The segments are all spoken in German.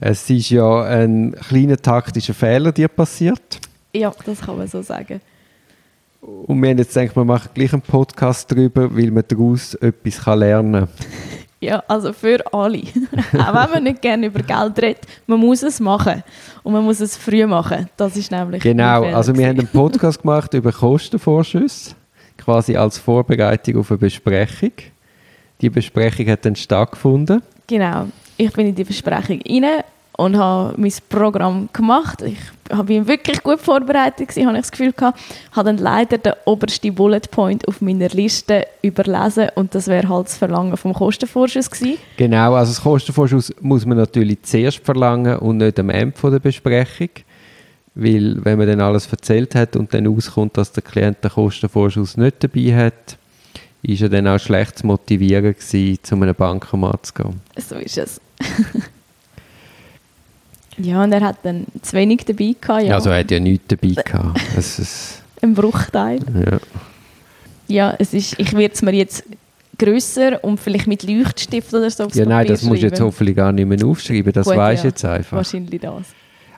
Es ist ja ein kleiner taktischer Fehler dir passiert. Ja, das kann man so sagen. Und wir haben jetzt gedacht, wir machen gleich einen Podcast darüber, weil man daraus etwas lernen kann. Ja, also für alle. Auch wenn man nicht gerne über Geld redet, man muss es machen. Und man muss es früh machen. Das ist nämlich Genau, also wir haben einen Podcast gemacht über Kostenvorschüsse, quasi als Vorbereitung auf eine Besprechung. Die Besprechung hat dann stattgefunden. Genau, ich bin in die Besprechung rein und habe mein Programm gemacht. Ich bin wirklich gut vorbereitet, gewesen, habe ich das Gefühl gehabt. Habe dann leider den obersten Bullet Point auf meiner Liste überlesen und das wäre halt das Verlangen vom Kostenvorschuss gewesen. Genau, also das Kostenvorschuss muss man natürlich zuerst verlangen und nicht am Ende der Besprechung. Weil wenn man dann alles erzählt hat und dann auskommt, dass der Klient den Kostenvorschuss nicht dabei hat, ist er dann auch schlecht zu motivieren gewesen, zu einem Bankomat zu gehen. So ist es. ja, und er hat dann zu wenig dabei gehabt. Ja. Also er hat ja nichts dabei gehabt. Es ist, Ein Bruchteil. ja. Ja, es ist, ich werde es mir jetzt grösser und vielleicht mit Leuchtstift oder so aufs ja, nein, Papier das musst du jetzt hoffentlich gar nicht mehr aufschreiben. Das Gut, weisst du ja. jetzt einfach. Wahrscheinlich das.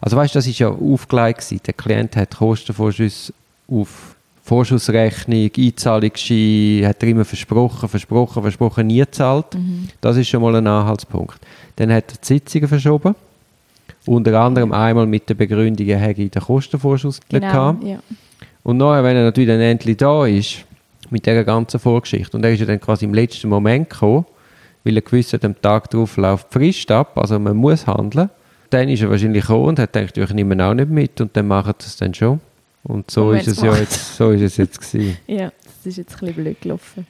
Also weißt du, das ist ja aufgelegt gewesen. Der Klient hat Kostenvorschüsse auf Vorschussrechnung, Einzahlungsschein, hat er immer versprochen, versprochen, versprochen, nie gezahlt. Mhm. Das ist schon mal ein Anhaltspunkt. Dann hat er die Sitzungen verschoben. Unter anderem einmal mit der Begründung, er hätte den Kostenvorschuss Genau, gehabt. ja. Und nachher, wenn er natürlich dann endlich da ist, mit dieser ganzen Vorgeschichte, und er ist ja dann quasi im letzten Moment gekommen, weil er gewusst hat, am Tag darauf läuft die Frist ab, also man muss handeln. Dann ist er wahrscheinlich gekommen und hat gedacht, ich nehme ihn auch nicht mit und dann machen sie es dann schon. Und so Und ist es ja macht. jetzt, so ist es jetzt gewesen. ja, das ist jetzt ein bisschen blöd gelaufen.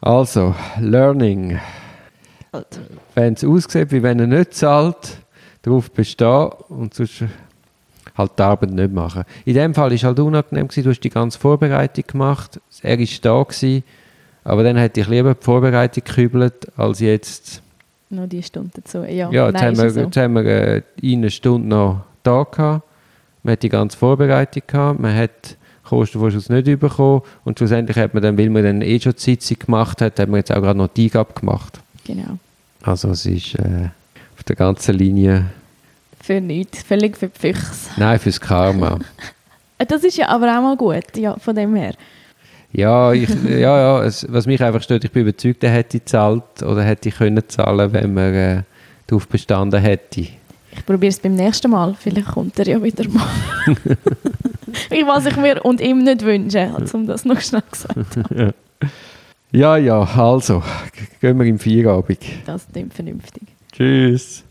Also, Learning. Wenn es aussieht, wie wenn er nicht zahlt, darauf bestehen und sonst halt die Arbeit nicht machen. In dem Fall war es halt unangenehm, gewesen. du hast die ganze Vorbereitung gemacht, er war da, gewesen, aber dann hätte ich lieber die Vorbereitung gekübelt, als jetzt, Noch die Stunde dazu. Ja, ja, jetzt nein, haben wir, ja jetzt haben wir äh, eine Stunde noch da gehabt, man hat die ganze Vorbereitung gehabt, man hat Kostenvorschuss nicht bekommen und schlussendlich hat man dann, weil man dann eh schon die Sitzung gemacht hat, hat man jetzt auch gerade noch die Eingabe gemacht. Genau. Also es ist äh, auf der ganzen Linie, Für nichts. Völlig für die Füchse. nein, fürs Karma. Das ist ja aber auch mal gut, ja, von dem her. Ja, ich, ja, ja es, was mich einfach stört, ich bin überzeugt, er hätte gezahlt oder hätte können zahlen, wenn man äh, darauf bestanden hätte. Ich probiere es beim nächsten Mal. Vielleicht kommt er ja wieder mal. ich was ich mir und ihm nicht wünsche, um das noch schnell gesagt zu haben. Ja, ja, also, gehen wir im Feierabend. Das klingt vernünftig. Tschüss.